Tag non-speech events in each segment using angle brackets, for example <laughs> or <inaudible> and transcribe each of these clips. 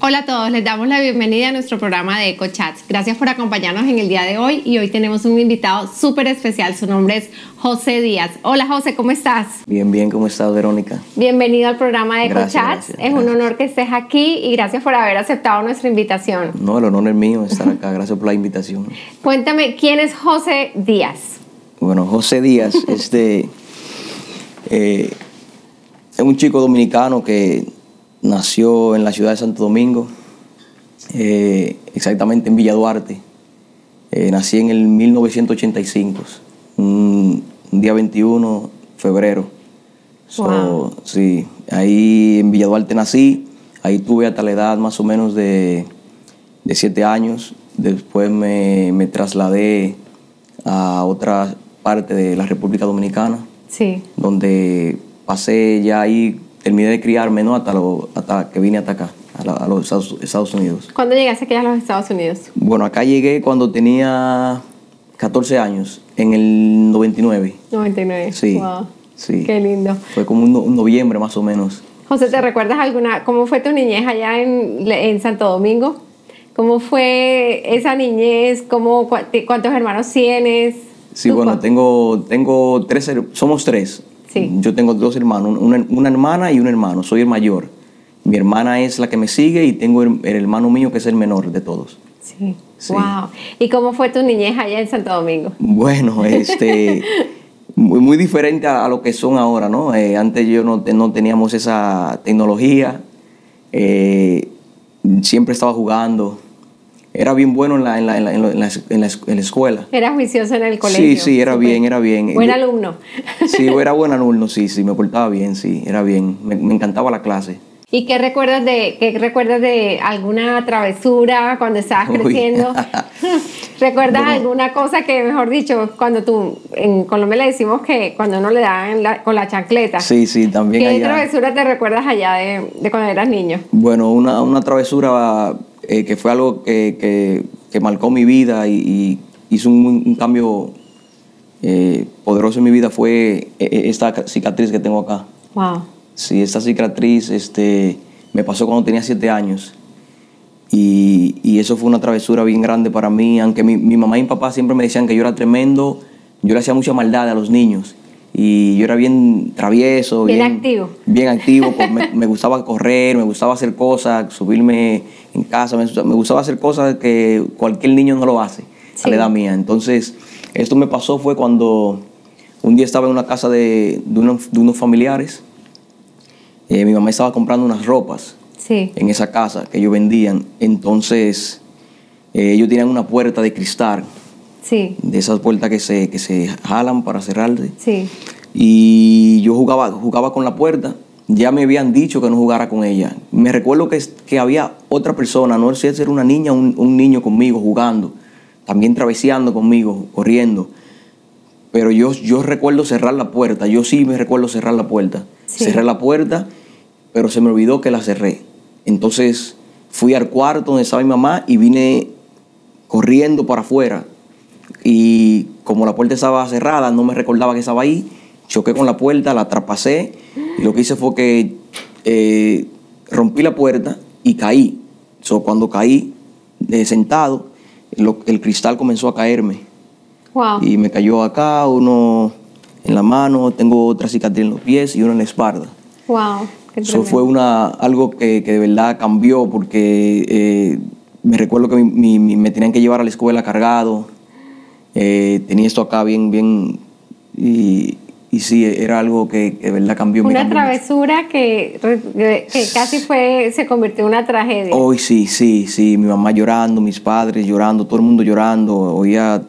Hola a todos, les damos la bienvenida a nuestro programa de EcoChats. Gracias por acompañarnos en el día de hoy y hoy tenemos un invitado súper especial. Su nombre es José Díaz. Hola José, ¿cómo estás? Bien, bien, ¿cómo estás, Verónica? Bienvenido al programa de EcoChats. gracias, es un honor que estés aquí y gracias por haber aceptado nuestra invitación. No, el honor es mío estar acá. Gracias por la invitación. Cuéntame, ¿quién es José Díaz? Bueno, José Díaz este, eh, es un chico dominicano que nació en la ciudad de Santo Domingo, eh, exactamente en Villa Duarte. Eh, nací en el 1985, un, un día 21 de febrero. So, Wow. Sí, ahí en Villa Duarte nací, ahí tuve hasta la edad más o menos de, de siete años. Después me, me trasladé a otra parte de la República Dominicana, Sí. donde pasé ya ahí, terminé de criarme, ¿no? Hasta, lo- hasta que vine hasta acá, a, la- a los Estados, Estados Unidos. ¿Cuándo llegaste aquí a los Estados Unidos? Bueno, acá llegué cuando tenía 14 años, en el 99. 99. Sí, Wow. sí. Qué lindo. Fue como un, no- un noviembre más o menos. José, ¿te recuerdas alguna, cómo fue tu niñez allá en, en Santo Domingo? ¿Cómo fue esa niñez? ¿Cómo, ¿Cuántos hermanos tienes? Sí, ¿Tú bueno, tengo, tengo tres, somos tres. Sí. Yo tengo dos hermanos, una, una hermana y un hermano, soy el mayor. Mi hermana es la que me sigue y tengo el, el hermano mío que es el menor de todos. Sí. Sí. Wow. ¿Y cómo fue tu niñez allá en Santo Domingo? Bueno, <laughs> este, muy, muy diferente a, a lo que son ahora, ¿no? Eh, antes yo no, no teníamos esa tecnología, eh, siempre estaba jugando. Era bien bueno en la, en la, en la, en la- en la- en escuela. ¿Eras juicioso en el colegio? Sí, sí, era bien, era bien. Buen alumno. Sí, <laughs> era buen alumno, sí, sí, me portaba bien, sí, era bien. Me, me encantaba la clase. ¿Y qué recuerdas de qué recuerdas de alguna travesura cuando estabas Uy. creciendo? <laughs> <laughs> ¿Recuerdas Bueno. alguna cosa que, mejor dicho, cuando tú, en Colombia le decimos que cuando uno le dan la- con la chancleta? Sí, sí, también ¿Qué allá. travesura te recuerdas allá de, de cuando eras niño? Bueno, una, una travesura eh, que fue algo que, que- que marcó mi vida y, y hizo un, un cambio eh, poderoso en mi vida fue eh, esta cicatriz que tengo acá. Wow. Sí, esta cicatriz este, me pasó cuando tenía siete años. Y, y eso fue una travesura bien grande para mí, aunque mi, mi mamá y mi papá siempre me decían que yo era tremendo, yo le hacía mucha maldad a los niños. Y yo era bien travieso. Bien activo. Bien activo, pues me, me gustaba correr, me gustaba hacer cosas, subirme en casa, me, me gustaba hacer cosas que cualquier niño no lo hace Sí. a la edad mía. Entonces, esto me pasó fue cuando un día estaba en una casa de, de unos, de unos familiares. Eh, mi mamá estaba comprando unas ropas Sí. en esa casa que ellos vendían. Entonces, eh, ellos tenían una puerta de cristal, Sí. de esas puertas que se, que se jalan para cerrarse. Sí. Y yo jugaba, jugaba con la puerta. Ya me habían dicho que no jugara con ella. Me recuerdo que, que había otra persona, no sé si era una niña o un, un niño conmigo jugando, también traveseando conmigo, corriendo. Pero yo, yo recuerdo cerrar la puerta, yo sí me recuerdo cerrar la puerta. Sí. Cerré la puerta, pero se me olvidó que la cerré. Entonces fui al cuarto donde estaba mi mamá y vine corriendo para afuera. Y como la puerta estaba cerrada, no me recordaba que estaba ahí. Choqué con la puerta, la traspasé y lo que hice fue que eh, rompí la puerta y caí. So, cuando caí eh, sentado, lo- el cristal comenzó a caerme Wow. y me cayó acá, uno en la mano, tengo otra cicatriz en los pies y uno en la espalda. Wow. Eso fue una, algo que, que de verdad cambió porque eh, me recuerdo que mi- mi- mi- me tenían que llevar a la escuela cargado. Eh, tenía esto acá bien, bien. Y, y sí, era algo que, de verdad cambió. Una mucho. travesura que, casi fue, se convirtió en una tragedia. Hoy sí, sí, sí. Mi mamá llorando, mis padres llorando, todo el mundo llorando. Oía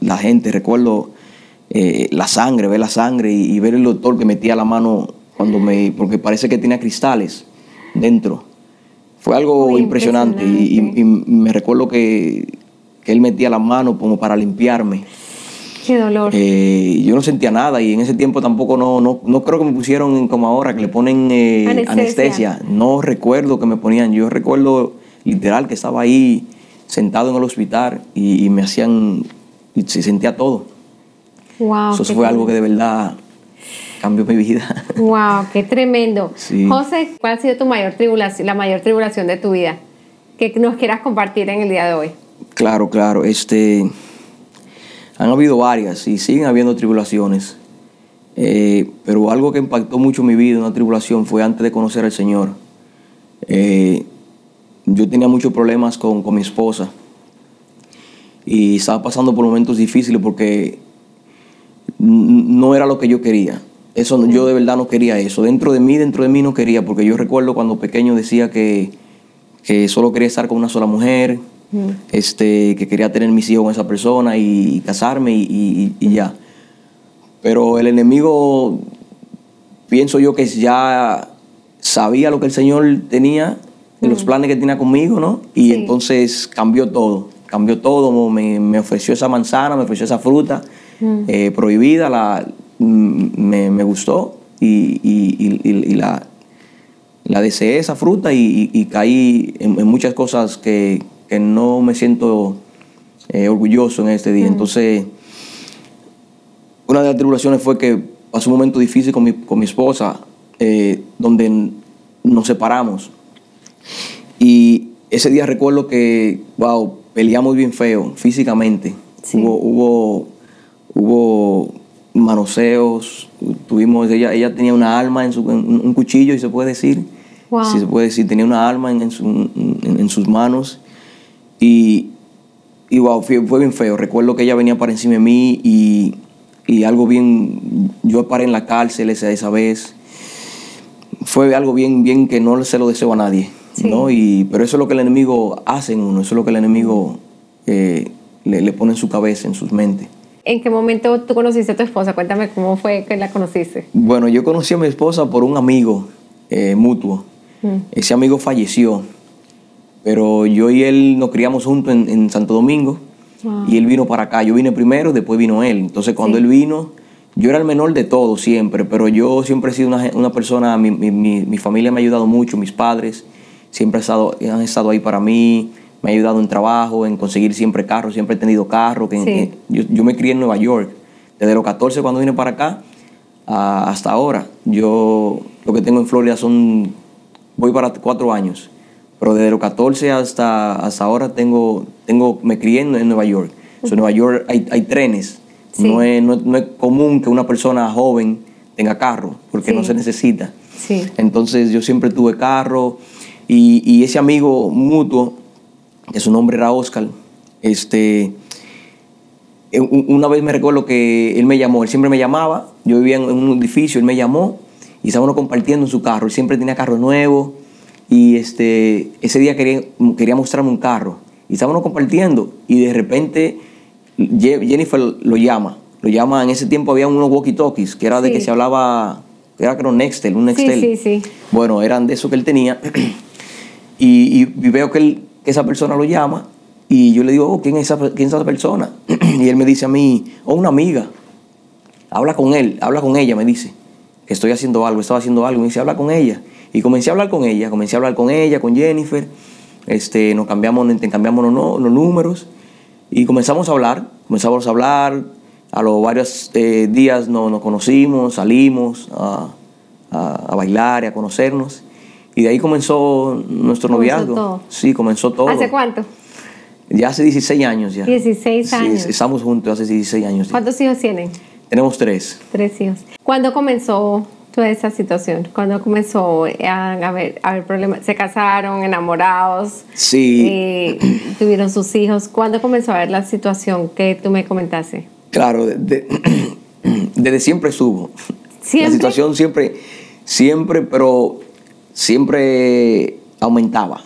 la gente, recuerdo eh, la sangre, ver la sangre y, y ver el doctor que metía la mano cuando me. porque parece que tenía cristales dentro. Fue algo Muy impresionante, y- y, y me recuerdo que, que él metía la mano como para limpiarme. Qué dolor. Eh, yo no sentía nada y en ese tiempo tampoco no, no, no creo que me pusieron como ahora, que le ponen eh, Anestesia. anestesia. No recuerdo que me ponían. Yo recuerdo literal que estaba ahí sentado en el hospital y, y me hacían, y se sentía todo. wow. Eso fue algo que de verdad cambió mi vida. <laughs> Wow, qué tremendo. Sí. José, ¿cuál ha sido tu mayor tribulación, la mayor tribulación de tu vida? Que nos quieras compartir en el día de hoy. Claro, claro. Este, han habido varias y siguen habiendo tribulaciones. Eh, pero algo que impactó mucho mi vida, una tribulación, fue antes de conocer al Señor. Eh, yo tenía muchos problemas con, con mi esposa y estaba pasando por momentos difíciles porque no era lo que yo quería. Eso yo de verdad no quería eso. Dentro de mí, dentro de mí no quería, porque yo recuerdo cuando pequeño decía que, que solo quería estar con una sola mujer, este, que quería tener mis hijos con esa persona y, y casarme y, y- y ya. Pero el enemigo, pienso yo que ya sabía lo que el Señor tenía, los planes que tenía conmigo, ¿no? Y Sí. entonces cambió todo, cambió todo, me, me ofreció esa manzana, me ofreció esa fruta eh, prohibida, la, me, me gustó y, la, la deseé esa fruta y, y- y caí en, en muchas cosas que, que no me siento eh, orgulloso en este día. Entonces, una de las tribulaciones fue que pasó un momento difícil con mi, con mi esposa, eh, donde nos separamos. Y ese día recuerdo que, wow, peleamos bien feo, físicamente. Sí. Hubo, hubo, hubo manoseos, tuvimos, ella, ella tenía una arma en su, un cuchillo, y se puede decir. Wow. Sí, se puede decir, tenía una arma en, en su- en- en sus manos. Y, y wow, fue, fue bien feo. Recuerdo que ella venía para encima de mí y, y algo bien. Yo paré en la cárcel esa, esa vez. Fue algo bien, bien que no se lo deseo a nadie. Sí. ¿no? Y, pero eso es lo que el enemigo hace en uno, eso es lo que el enemigo eh, le, le pone en su cabeza, en sus mentes. ¿En qué momento tú conociste a tu esposa? Cuéntame cómo fue que la conociste. Bueno, yo conocí a mi esposa por un amigo eh, mutuo. Ese amigo falleció, pero yo y él nos criamos juntos en, en Santo Domingo Wow. y él vino para acá. Yo vine primero, después vino él. Entonces cuando Sí. él vino, yo era el menor de todos siempre, pero yo siempre he sido una, una persona, mi, mi- mi- mi familia me ha ayudado mucho, mis padres siempre han estado, han estado ahí para mí, me ha ayudado en trabajo, en conseguir siempre carro, siempre he tenido carro. Que, Sí. yo, yo me crié en Nueva York, desde los 14 cuando vine para acá a- hasta ahora. Yo lo que tengo en Florida son, voy para cuatro años, pero desde los 14 hasta, hasta ahora tengo, tengo, me crié en, en Nueva York. So, en Nueva York hay, hay trenes. Sí. No, es, no, es- no es común que una persona joven tenga carro, porque Sí. no se necesita. Sí. Entonces yo siempre tuve carro y, y ese amigo mutuo, que su nombre era Oscar, este, eh, un- una vez me recuerdo que él me llamó, él siempre me llamaba, yo vivía en en un edificio, él me llamó y estábamos compartiendo en su carro, él siempre tenía carro nuevo y este, ese día quería, quería mostrarme un carro y estábamos compartiendo y de repente Jennifer lo llama, lo llama, en ese tiempo había unos walkie-talkies que era de Sí. que se hablaba, era creo Nextel, un Sí, Nextel. sí, sí. Bueno, eran de eso que él tenía. <clears throat> y, y veo que, él- que esa persona lo llama. Y yo le digo, oh, ¿quién, es esa, quién es esa persona? <clears throat> y él me dice a mí, oh, una amiga. Habla con él, habla con ella, me dice. Estoy haciendo algo, estaba haciendo algo. Me dice, habla con ella. Y comencé a hablar con ella, comencé a hablar con ella, con Jennifer. Este, nos cambiamos, nos intercambiamos los, los números. Y comenzamos a hablar, comenzamos a hablar. A los varios eh, días nos, nos conocimos, salimos a, a- a bailar y a conocernos. Y de ahí comenzó nuestro Comenzó noviazgo. todo. Sí, comenzó todo. ¿Hace cuánto? Ya hace 16 años ya. 16 Sí, años. estamos juntos hace 16 años. ya. ¿Cuántos hijos tienen? Tenemos tres. Tres hijos. ¿Cuándo comenzó toda esa situación? ¿Cuándo comenzó a haber, a haber problemas? ¿Se casaron, enamorados? Sí, eh, <clears throat> tuvieron sus hijos. ¿Cuándo comenzó a ver la situación que tú me comentaste? claro, de- de- <clears throat> desde siempre estuvo. ¿Siempre? La situación siempre, siempre, pero siempre aumentaba.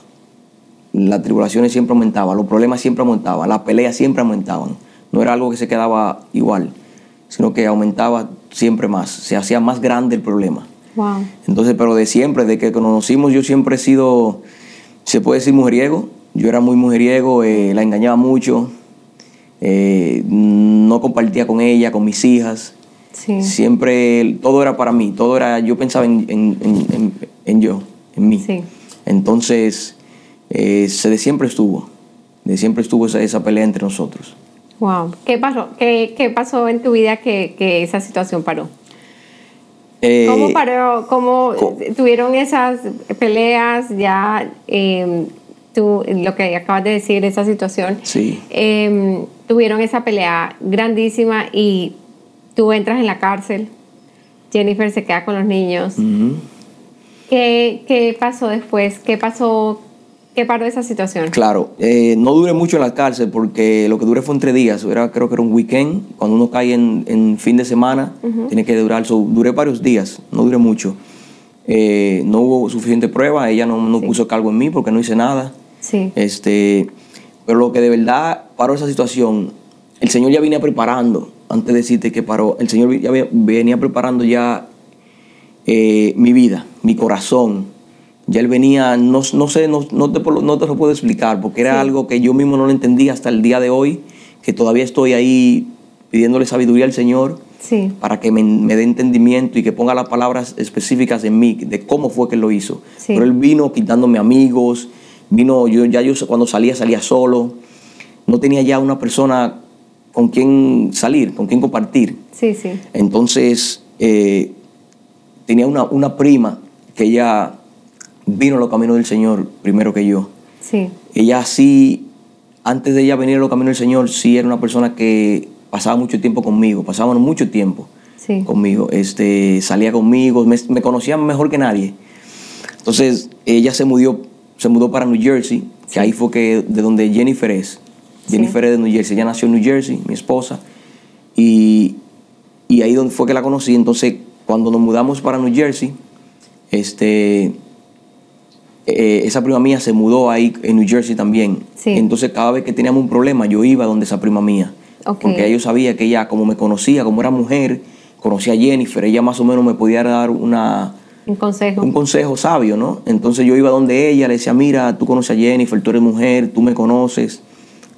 Las tribulaciones siempre aumentaban, los problemas siempre aumentaban, las peleas siempre aumentaban. No era algo que se quedaba igual, sino que aumentaba siempre más, se hacía más grande el problema. Wow. Entonces, pero de siempre, de que conocimos, yo siempre he sido, se puede decir mujeriego. Yo era muy mujeriego, eh, la engañaba mucho, eh, no compartía con ella, con mis hijas. Sí. Siempre, todo era para mí, todo era, yo pensaba en, en- en- en- en yo, en mí. Sí. Entonces, eh, se de siempre estuvo, de siempre estuvo esa, esa pelea entre nosotros. Wow. ¿Qué pasó? ¿Qué, qué pasó en tu vida que, que esa situación paró? Eh, ¿Cómo paró? ¿Cómo tuvieron esas peleas? Ya, eh, tú, lo que acabas de decir, esa situación. Sí. Eh, tuvieron esa pelea grandísima y tú entras en la cárcel. Jennifer se queda con los niños. ¿Qué, qué pasó después? ¿Qué pasó? ¿Qué paró esa situación? Claro, eh, no duré mucho en la cárcel porque lo que duré fue entre días, era, creo que era un weekend, cuando uno cae en, en fin de semana, tiene que durar, so, duré varios días, no duré mucho. Eh, no hubo suficiente prueba, ella no, no Sí. puso cargo en mí porque no hice nada. Sí. Este, pero lo que de verdad paró esa situación, el Señor ya venía preparando, antes de decirte que paró, el Señor ya ve- venía preparando ya eh, mi vida, mi corazón. Ya Él venía, no, no sé, no, no te, no te lo puedo explicar, porque era Sí. algo que yo mismo no lo entendía hasta el día de hoy, que todavía estoy ahí pidiéndole sabiduría al Señor Sí. para que me, me dé entendimiento y que ponga las palabras específicas en mí de cómo fue que Él lo hizo. Sí. Pero Él vino quitándome amigos, vino, yo ya yo cuando salía, salía solo, no tenía ya una persona con quien salir, con quien compartir. Sí, sí. Entonces, eh, tenía una, una prima que ella vino a los caminos del Señor primero que yo. Sí. Ella sí, antes de ella venir a los caminos del Señor, sí era una persona que pasaba mucho tiempo conmigo, pasábamos mucho tiempo Sí. conmigo, este, salía conmigo, me, me conocía mejor que nadie. Entonces, ella se mudó, se mudó para New Jersey, que ahí fue que, de donde Jennifer es. Sí. Jennifer es de New Jersey, ella nació en New Jersey, mi esposa, y, y ahí fue que la conocí. Entonces, cuando nos mudamos para New Jersey, este, eh, esa prima mía se mudó ahí en New Jersey también. Sí. Entonces, cada vez que teníamos un problema, yo iba donde esa prima mía. Porque yo sabía que ella, como me conocía, como era mujer, conocía a Jennifer, ella más o menos me podía dar una, Un consejo. un consejo sabio, ¿no? Entonces yo iba donde ella, le decía, mira, tú conoces a Jennifer, tú eres mujer, tú me conoces,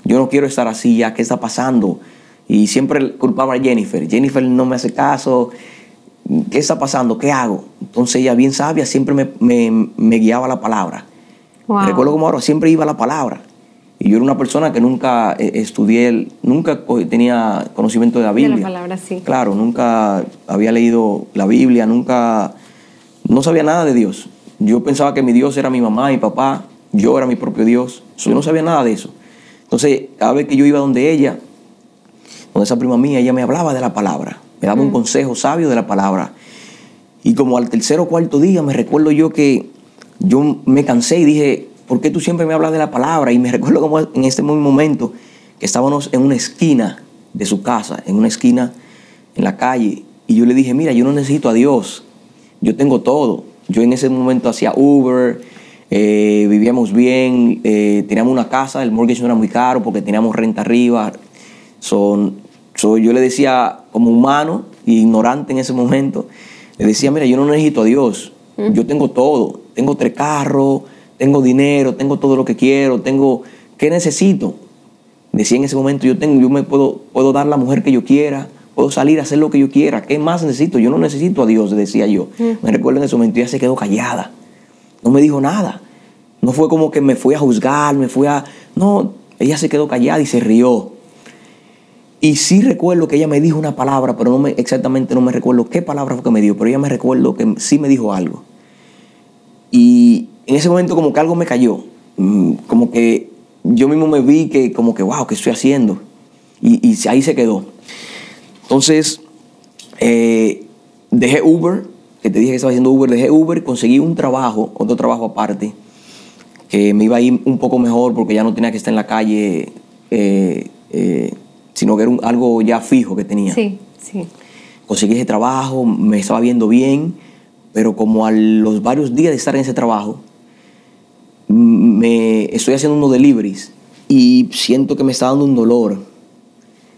yo no quiero estar así ya, ¿qué está pasando? Y siempre culpaba a Jennifer, Jennifer no me hace caso, ¿qué está pasando? ¿Qué hago? Entonces ella, bien sabia, siempre me, me- me guiaba la palabra. Wow. Recuerdo como ahora, siempre iba a la palabra. Y yo era una persona que nunca eh, estudié, nunca tenía conocimiento de la De la Biblia. palabra, sí. Claro, nunca había leído la Biblia, nunca, no sabía nada de Dios. Yo pensaba que mi Dios era mi mamá, mi papá, yo era mi propio Dios. Yo no sabía nada de eso. Entonces, cada vez que yo iba donde ella, donde esa prima mía, ella me hablaba de la palabra, me daba un consejo sabio de la palabra. Y como al tercer o cuarto día me recuerdo yo que yo me cansé y dije, ¿por qué tú siempre me hablas de la palabra? Y me <laughs> recuerdo como en este mismo momento que estábamos en una esquina de su casa, en una esquina en la calle, y yo le dije, mira, yo no necesito a Dios, yo tengo todo. Yo en ese momento hacía Uber, eh, vivíamos bien, eh, teníamos una casa, el mortgage no era muy caro porque teníamos renta arriba. Son, so, yo le decía, como humano, ignorante en ese momento, le decía, mira, yo no necesito a Dios, yo tengo todo, tengo tres carros, tengo dinero, tengo todo lo que quiero, tengo, ¿qué necesito? Decía en ese momento, yo tengo, yo me puedo, puedo dar la mujer que yo quiera, puedo salir a hacer lo que yo quiera, ¿qué más necesito? Yo no necesito a Dios, decía yo. Me recuerdo en ese momento, ella se quedó callada, no me dijo nada. No fue como que me fui a juzgar, me fui a... No, ella se quedó callada y se rió. Y sí recuerdo que ella me dijo una palabra, pero no me, exactamente no me recuerdo qué palabra fue que me dio, pero ella me recuerdo que sí me dijo algo. Y en ese momento como que algo me cayó, Mm, como que yo mismo me vi que como que, wow, ¿qué estoy haciendo? Y, ahí se quedó. Entonces, eh, dejé Uber, que te dije que estaba haciendo Uber, dejé Uber, conseguí un trabajo, otro trabajo aparte, que me iba a ir un poco mejor porque ya no tenía que estar en la calle, eh, eh, sino que era un- algo ya fijo que tenía. Sí, sí. Conseguí ese trabajo, me estaba viendo bien, pero como a los varios días de estar en ese trabajo, me estoy haciendo unos deliveries y siento que me está dando un dolor.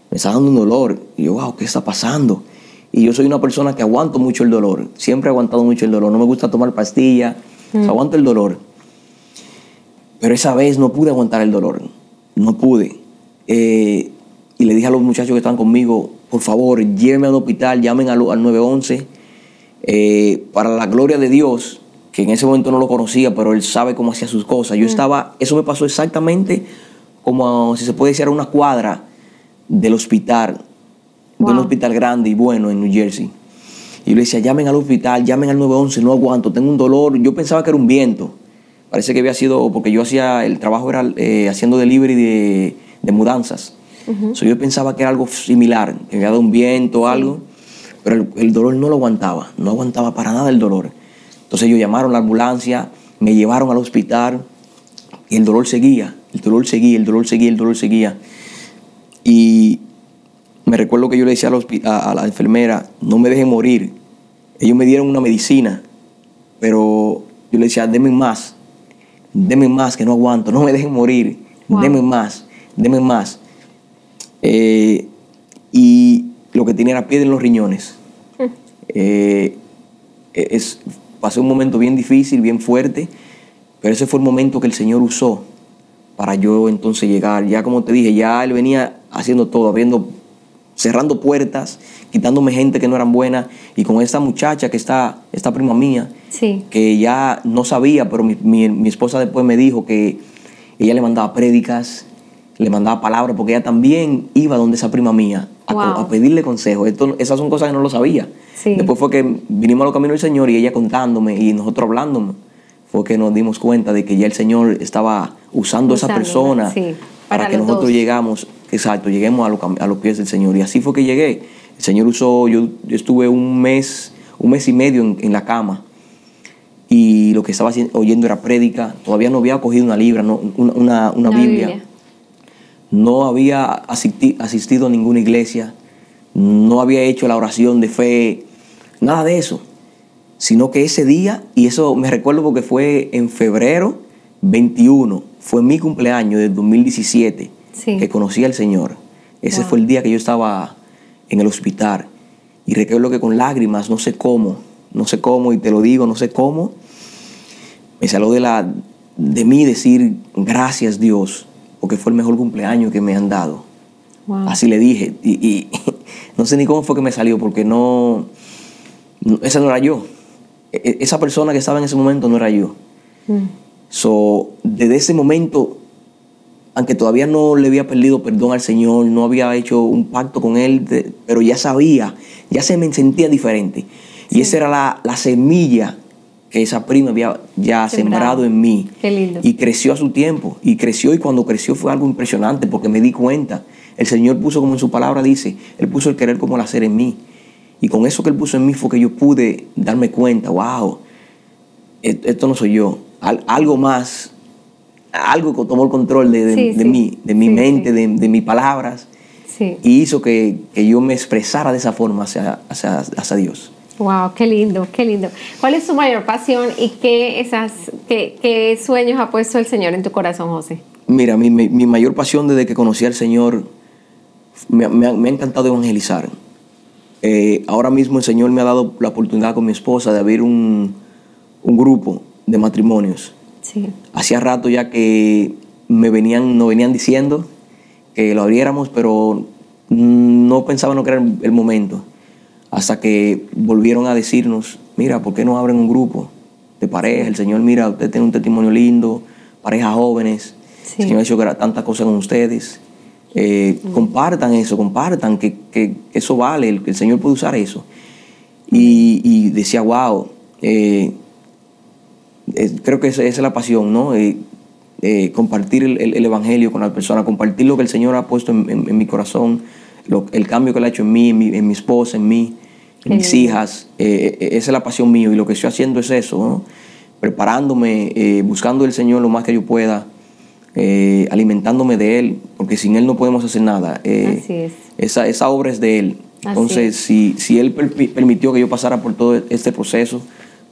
Me está dando un dolor. Y yo, wow, ¿qué está pasando? Y yo soy una persona que aguanto mucho el dolor. Siempre he aguantado mucho el dolor. No me gusta tomar pastillas. Aguanto el dolor. Pero esa vez no pude aguantar el dolor. No pude. Eh, y le dije a los muchachos que están conmigo, por favor, llévenme al hospital, llamen al, al 911. Eh, para la gloria de Dios, que en ese momento no lo conocía, pero Él sabe cómo hacía sus cosas. Yo estaba, eso me pasó exactamente como, si se puede decir, a una cuadra del hospital, de un hospital grande y bueno en New Jersey. Y yo le decía, llamen al hospital, llamen al 911, no aguanto, tengo un dolor. Yo pensaba que era un viento. Parece que había sido, porque yo hacía, el trabajo era eh, haciendo delivery de, de mudanzas. So, yo pensaba que era algo similar, que había dado un viento o algo, pero el, el dolor no lo aguantaba, no aguantaba para nada el dolor. Entonces ellos llamaron a la ambulancia, me llevaron al hospital y el dolor seguía, el dolor seguía, el dolor seguía, el dolor seguía. Y me recuerdo que yo le decía a la, a- a la enfermera, no me dejen morir. Ellos me dieron una medicina, pero yo le decía, denme más, denme más, que no aguanto, no me dejen morir, Wow. denme más, denme más. Eh, y lo que tenía era piedra en los riñones. Eh, es, pasé un momento bien difícil, bien fuerte, pero ese fue el momento que el Señor usó para yo entonces llegar. Ya como te dije, ya Él venía haciendo todo, abriendo, cerrando puertas, quitándome gente que no eran buenas, y con esta muchacha que está, esta prima mía, Sí. que ya no sabía, pero mi, mi- mi esposa después me dijo que ella le mandaba prédicas, le mandaba palabras, porque ella también iba donde esa prima mía a, co- Wow. a pedirle consejos. Esto, esas son cosas que no lo sabía. Sí. Después fue que vinimos a los caminos del Señor y ella contándome y nosotros hablándome, fue que nos dimos cuenta de que ya el Señor estaba usando a esa persona sí, para, para que nosotros dos. llegamos, exacto, lleguemos a, los cam- a los pies del Señor. Y así fue que llegué. El Señor usó, yo, yo estuve un mes, un mes y medio en, en la cama y lo que estaba oyendo era prédica. Todavía no había cogido una libra, no, una, una- una La Biblia. No había asisti- asistido a ninguna iglesia. No había hecho la oración de fe. Nada de eso. Sino que ese día, y eso me recuerdo porque fue en febrero 21, fue mi cumpleaños del 2017, Sí. que conocí al Señor. Ese Wow. fue el día que yo estaba en el hospital. Y recuerdo que con lágrimas, no sé cómo, no sé cómo, y te lo digo, no sé cómo, me salió de, la, de mí decir gracias Dios, porque fue el mejor cumpleaños que me han dado. Wow. Así le dije. Y, y <laughs> no sé ni cómo fue que me salió, porque no, no- esa no era yo. E- e- Esa persona que estaba en ese momento no era yo. Mm. So, desde ese momento, aunque todavía no le había perdido perdón al Señor, no había hecho un pacto con Él, de- pero ya sabía, ya se me sentía diferente. Y esa era la, la semilla que esa prima había ya Sembrado. sembrado en mí. Qué lindo. Y creció a su tiempo. Y creció y cuando creció fue algo impresionante porque me di cuenta. El Señor puso como en su palabra dice, Él puso el querer como el hacer en mí. Y con eso que Él puso en mí fue que yo pude darme cuenta, wow, esto no soy yo. Al- algo más, algo que tomó el control de, de- Sí, de sí. mí, de mi Sí, mente, de, de mis palabras. Y hizo que, que yo me expresara de esa forma hacia, hacia, hacia Dios. Wow, qué lindo, qué lindo. ¿Cuál es tu mayor pasión y qué, esas, qué, qué sueños ha puesto el Señor en tu corazón, José? Mira, mi, mi- mi mayor pasión desde que conocí al Señor me, me ha, me ha encantado evangelizar. Eh, ahora mismo el Señor me ha dado la oportunidad con mi esposa de abrir un, un grupo de matrimonios. Sí. Hacía rato ya que me venían, nos venían diciendo que lo abriéramos, pero no pensaban que era el- el momento. Hasta que volvieron a decirnos, mira, ¿por qué no abren un grupo de pareja? El Señor, mira, usted tiene un testimonio lindo, parejas jóvenes. Sí. El Señor ha hecho tantas cosas con ustedes. Eh, Compartan eso, compartan, que, que- eso vale, el, que el Señor puede usar eso. Y, y decía, wow, eh, eh, creo que esa, esa es la pasión, ¿no? Eh, compartir el, el- el Evangelio con la persona, compartir lo que el Señor ha puesto en, en- en mi corazón, lo- el cambio que Él ha hecho en mí, en mi, en mi esposa, en mí, en mis hijas. Eh, eh, esa es la pasión mía y lo que estoy haciendo es eso, ¿no? Preparándome, eh, buscando el Señor lo más que yo pueda, eh, alimentándome de Él, porque sin Él no podemos hacer nada. Eh, Así es. Esa, esa obra es de Él. Entonces, es. si, si Él permi- permitió que yo pasara por todo este proceso,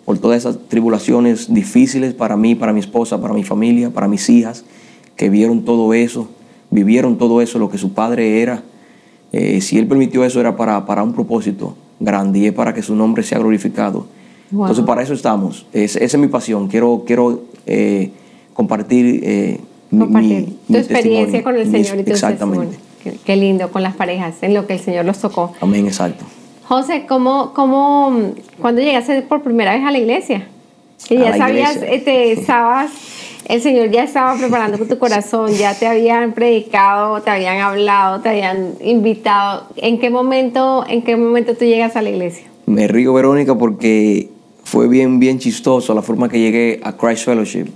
por todas esas tribulaciones difíciles para mí, para mi esposa, para mi familia, para mis hijas, que vieron todo eso, vivieron todo eso, lo que su padre era, eh, si Él permitió eso era para, para un propósito grande y es para que su nombre sea glorificado. Wow. Entonces, para eso estamos. Es- esa es mi pasión. Quiero, quiero eh, compartir, eh, mi- Compartir mi- tu mi experiencia con el Mi- Señor y tu Exactamente. Qué, qué lindo con las parejas, en lo que el Señor los tocó. Amén, exacto. José, ¿cómo, cómo, cuándo llegaste por primera vez a la iglesia? Que ya sabías, iglesia. este, estabas, el Señor ya estaba preparando tu corazón, ya te habían predicado, te habían hablado, te habían invitado. ¿En qué momento, en qué momento tú llegas a la iglesia? Me río, Verónica, porque fue bien, bien chistoso la forma que llegué a Christ Fellowship.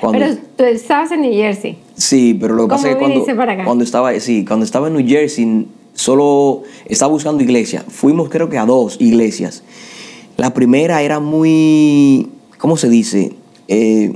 Cuando, pero tú estabas en New Jersey. Sí, pero lo que pasa es que cuando, cuando estaba, sí, cuando estaba en New Jersey, solo estaba buscando iglesia. Fuimos creo que a dos iglesias. La primera era muy, ¿cómo se dice? Eh,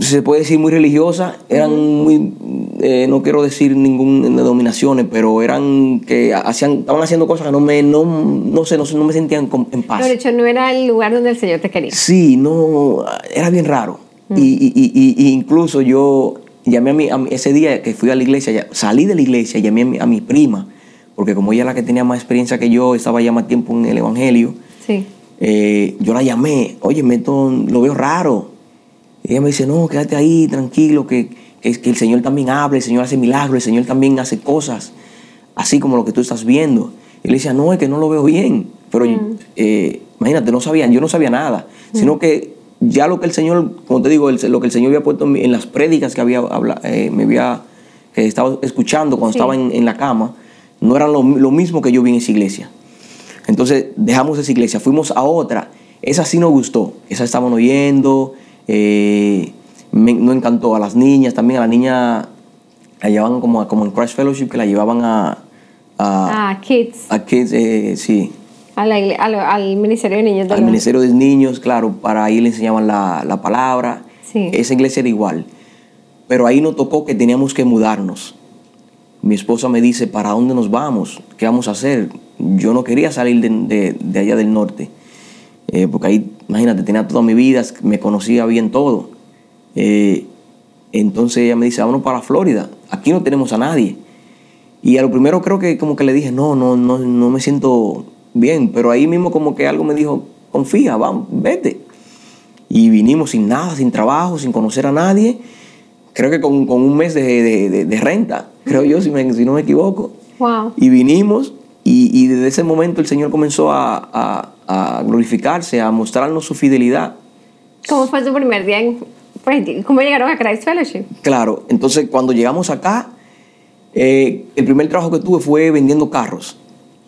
se puede decir muy religiosa, eran muy, eh, no quiero decir ninguna denominaciones, pero eran que hacían, estaban haciendo cosas que no me, no, no sé, no, no me sentían en paz. Pero de hecho no era el lugar donde el Señor te quería. Sí, no, era bien raro. y, y, y, incluso yo llamé a mi, ese día que fui a la iglesia, salí de la iglesia, llamé a mi, a mi prima, porque como ella era la que tenía más experiencia que yo, estaba ya más tiempo en el Evangelio, sí. Eh, yo la llamé, oye, lo veo raro. Y ella me dice, no, quédate ahí, tranquilo, que, que, que, el Señor también habla, el Señor hace milagros, el Señor también hace cosas, así como lo que tú estás viendo. Y le decía, no, es que no lo veo bien. Pero mm. eh, imagínate, no sabían, yo no sabía nada, mm. sino que ya lo que el Señor, como te digo, lo que el Señor había puesto en, las prédicas que había eh, me había que estaba escuchando cuando estaba en, la cama, no eran lo, lo, mismo que yo vi en esa iglesia. Entonces dejamos esa iglesia, fuimos a otra. Esa sí nos gustó, esa estaban oyendo, eh, me, encantó a las niñas, también a la niña la llevaban como, como en Christ Fellowship, que la llevaban a... A, ah, Kids. A Kids, eh, sí. al, Ministerio de Niños. al Ministerio de Niños, claro, para ahí le enseñaban la, la palabra. Sí. Esa iglesia era igual. Pero ahí nos tocó que teníamos que mudarnos. Mi esposa me dice, ¿para dónde nos vamos? ¿Qué vamos a hacer? Yo no quería salir de, de, allá del norte, eh, porque ahí, imagínate, tenía toda mi vida, me conocía bien todo. Eh, entonces ella me dice, vámonos para Florida, aquí no tenemos a nadie. Y a lo primero creo que como que le dije, no, no, no, no me siento bien, pero ahí mismo como que algo me dijo, confía, vamos, vete. Y vinimos sin nada, sin trabajo, sin conocer a nadie, creo que con, con un mes de, de renta creo yo, si, no me equivoco. Y vinimos y, desde ese momento el Señor comenzó a, glorificarse, a mostrarnos su fidelidad. ¿Cómo fue su primer día? Pues, ¿Cómo llegaron a Christ Fellowship? Claro, entonces cuando llegamos acá, eh, el primer trabajo que tuve fue vendiendo carros.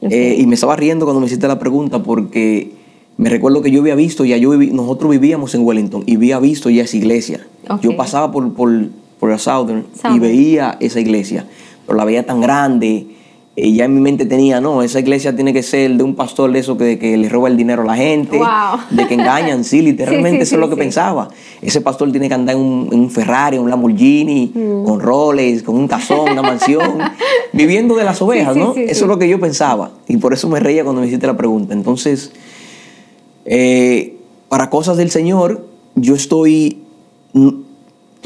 Eh, y me estaba riendo cuando me hiciste la pregunta porque me recuerdo que yo había visto, ya yo nosotros vivíamos en Wellington y había visto ya esa iglesia. Yo pasaba por, por, por la Southern, y veía esa iglesia, pero la veía tan grande. Y ya en mi mente tenía, no, esa iglesia tiene que ser de un pastor de eso que, que le roba el dinero a la gente, de que engañan, sí, <laughs> literalmente eso es lo que pensaba. Ese pastor tiene que andar en un, Ferrari, un Lamborghini, mm. con roles, con un tazón, una mansión, <laughs> viviendo de las ovejas, ¿no? eso es lo que yo pensaba. Y por eso me reía cuando me hiciste la pregunta. Entonces, eh, para cosas del Señor, yo estoy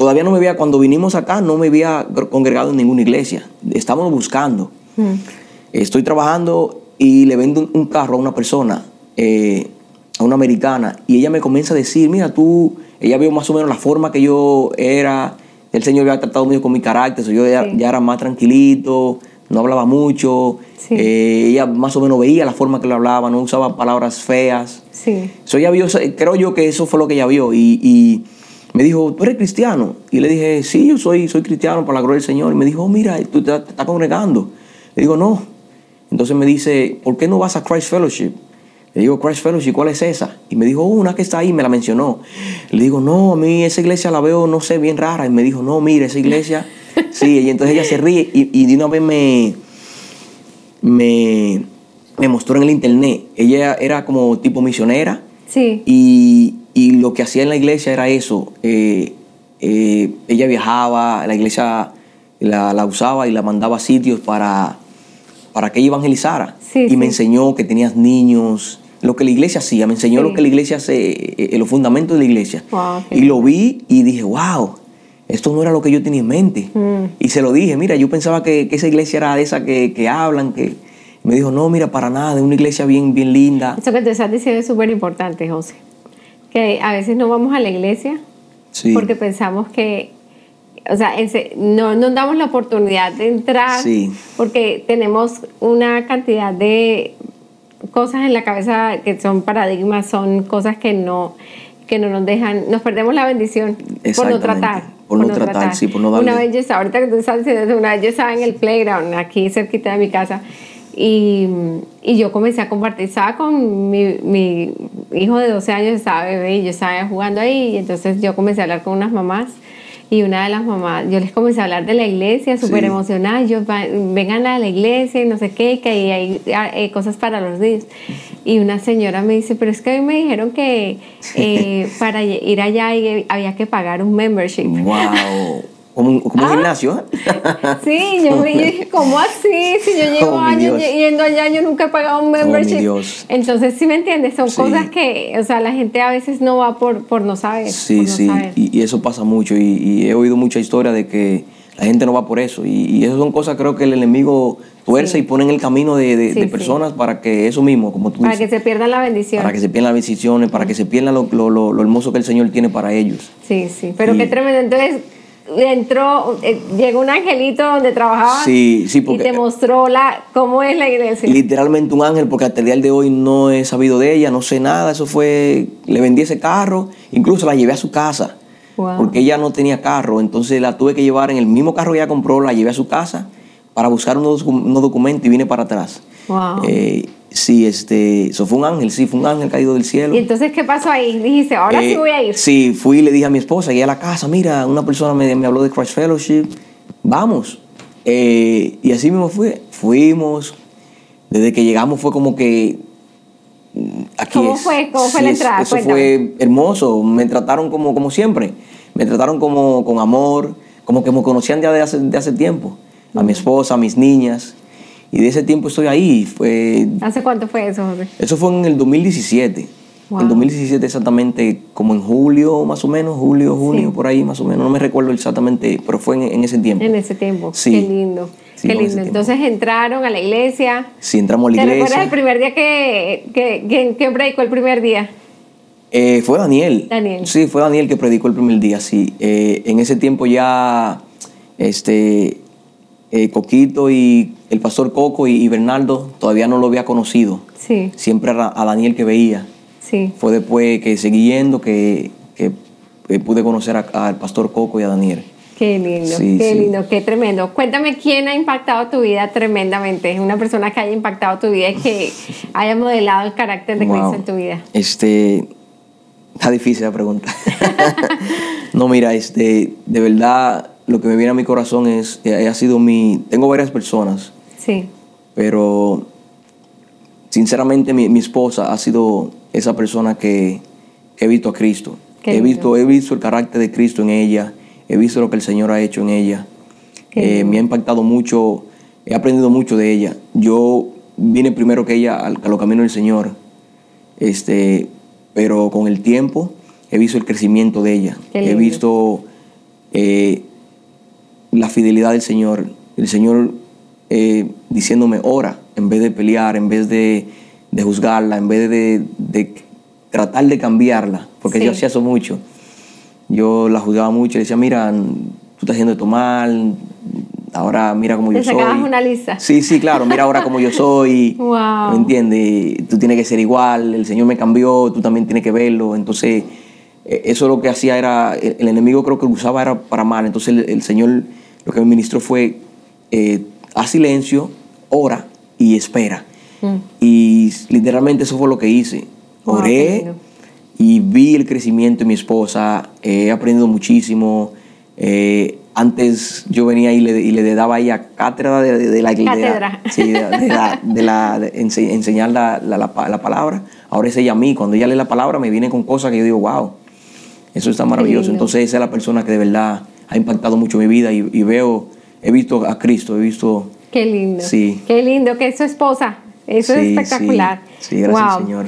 Todavía no me había, cuando vinimos acá, no me había congregado en ninguna iglesia. Estábamos buscando. Mm. Estoy trabajando y le vendo un carro a una persona, eh, a una americana, y ella me comienza a decir, mira, tú, ella vio más o menos la forma que yo era, el Señor había tratado mucho con mi carácter, yo ya, era más tranquilito, no hablaba mucho, eh, ella más o menos veía la forma que le hablaba, no usaba palabras feas. Sí. ella vio, creo yo que eso fue lo que ella vio, y me dijo, ¿tú eres cristiano? Y le dije, sí, yo soy, soy cristiano por la gloria del Señor. Y me dijo, oh, mira, tú te, estás congregando. Le digo, no. Entonces me dice, ¿por qué no vas a Christ Fellowship? Le digo, Christ Fellowship, ¿cuál es esa? Y me dijo, una que está ahí, me la mencionó. Le digo, no, a mí esa iglesia la veo, no sé, bien rara. Y me dijo, no, mira, esa iglesia, <laughs> sí. Y entonces ella se ríe y, y de una vez me, me, me mostró en el internet. Ella era como tipo misionera. Sí. Y, y lo que hacía en la iglesia era eso. Eh, eh, ella viajaba, la iglesia la, usaba y la mandaba a sitios para, para que ella evangelizara. y me enseñó que tenías niños, lo que la iglesia hacía, me enseñó lo que la iglesia hace, eh, los fundamentos de la iglesia. y lo vi y dije, wow, esto no era lo que yo tenía en mente. Mm. Y se lo dije, mira, yo pensaba que, esa iglesia era de esa que, que hablan, que... me dijo, no, mira, para nada, es una iglesia bien, bien linda. Eso que te estás diciendo es súper importante, José que a veces no vamos a la iglesia porque pensamos que, o sea, no nos damos la oportunidad de entrar porque tenemos una cantidad de cosas en la cabeza que son paradigmas, son cosas que no que no nos dejan, nos perdemos la bendición por no tratar. Por, no, tratar, sí, por no darle. Una vez yo estaba, ahorita que tú estás diciendo una vez yo estaba en el playground aquí cerquita de mi casa Y, y, yo comencé a compartir, estaba con mi, mi, hijo de 12 años, estaba bebé y yo estaba jugando ahí, y entonces yo comencé a hablar con unas mamás y una de las mamás, yo les comencé a hablar de la iglesia, súper emocionada, yo, vengan a la iglesia y no sé qué, que ahí hay, hay, cosas para los niños. Y una señora me dice, pero es que a mí me dijeron que eh, para ir allá había que pagar un membership. ¡Wow! Como un, como un ah. gimnasio. <laughs> Sí, yo dije, ¿cómo así? Si yo llevo oh, años yendo allá, yo nunca he pagado un oh, membership. Entonces, sí me entiendes, son cosas que, o sea, la gente a veces no va por, por no saber. Sí, sí, Y, eso pasa mucho. Y, he oído mucha historia de que la gente no va por eso. Y, y eso son cosas, creo que el enemigo tuerce y pone en el camino de, de, personas para que eso mismo, como tú Para que se pierdan la bendición. Para que se pierdan las bendiciones, para que se pierdan lo, lo, lo, hermoso que el Señor tiene para ellos. Sí, sí. Pero qué tremendo. Entonces entró, eh, llegó un angelito donde trabajaba sí, sí, porque, y te mostró la, cómo es la iglesia. Literalmente un ángel, porque hasta el día de hoy no he sabido de ella, no sé nada, eso fue, le vendí ese carro, incluso la llevé a su casa, porque ella no tenía carro, entonces la tuve que llevar en el mismo carro que ella compró, la llevé a su casa para buscar unos, unos documentos y vine para atrás. Wow. Eh, Sí, este, eso fue un ángel, sí, fue un ángel caído del cielo. ¿Y entonces qué pasó ahí? Dijiste, ahora sí eh, voy a ir. Sí, fui y le dije a mi esposa, llegué a la casa, mira, una persona me, me habló de Christ Fellowship, vamos. Eh, y así mismo fue, fuimos. Desde que llegamos fue como que mm, aquí ¿Cómo fue? ¿Cómo fue la entrada? eso fue hermoso, me trataron como, como siempre, me trataron como con amor, como que me conocían ya de hace, de hace tiempo, a mi esposa, a mis niñas. Y de ese tiempo estoy ahí. Fue, ¿Hace cuánto fue eso, José? Eso fue en el 2017. En 2017 exactamente, como en julio más o menos, julio, junio, por ahí más o menos, no me recuerdo exactamente, pero fue en, ese tiempo. En ese tiempo, sí. qué lindo. qué lindo. Entonces entraron a la iglesia. Sí, entramos a la iglesia. ¿Te recuerdas el primer día que, que, que, predicó el primer día? Eh, fue Daniel. Daniel. Sí, fue Daniel que predicó el primer día, sí. Eh, en ese tiempo ya este, eh, Coquito y el pastor Coco y, Bernardo todavía no lo había conocido. Sí. Siempre a, Daniel que veía. Sí. Fue después que seguí yendo que, que, pude conocer al pastor Coco y a Daniel. Qué lindo, qué lindo, qué tremendo. Cuéntame quién ha impactado tu vida tremendamente. Una persona que haya impactado tu vida y que <laughs> haya modelado el carácter de Cristo en tu vida. Este, está difícil la pregunta. <laughs> <laughs> no, mira, este, de verdad, lo que me viene a mi corazón es, eh, ha sido mi, tengo varias personas, sí. pero sinceramente mi, esposa ha sido esa persona que, he visto a Cristo. he visto, he visto el carácter de Cristo en ella, he visto lo que el Señor ha hecho en ella. Eh, me ha impactado mucho, he aprendido mucho de ella. Yo vine primero que ella a, los caminos del Señor, este, pero con el tiempo he visto el crecimiento de ella. He visto eh, la fidelidad del Señor, el Señor eh, diciéndome ora en vez de pelear, en vez de, juzgarla, en vez de, tratar de cambiarla, porque yo hacía eso mucho. Yo la juzgaba mucho, decía, mira, tú estás haciendo esto mal, ahora mira cómo yo soy. una lista. Sí, sí, claro, mira ahora cómo yo <laughs> soy. wow. ¿Me entiendes? Tú tienes que ser igual, el Señor me cambió, tú también tienes que verlo. Entonces, eh, eso lo que hacía era, el, enemigo creo que lo usaba era para mal. Entonces el Señor lo que me ministró fue eh, a silencio, ora y espera. Mm. Y literalmente eso fue lo que hice. Oré y vi el crecimiento de mi esposa, he aprendido muchísimo. Eh, antes yo venía y le, y le daba a ella cátedra de, la iglesia. Sí, de, la, enseñar la, la, palabra. Ahora es ella a mí. Cuando ella lee la palabra me viene con cosas que yo digo, wow, eso está maravilloso. Entonces esa es la persona que de verdad ha impactado mucho mi vida y, veo, he visto a Cristo, he visto... Qué lindo. Sí. Qué lindo que es su esposa. Eso es espectacular. Sí, sí gracias Señor.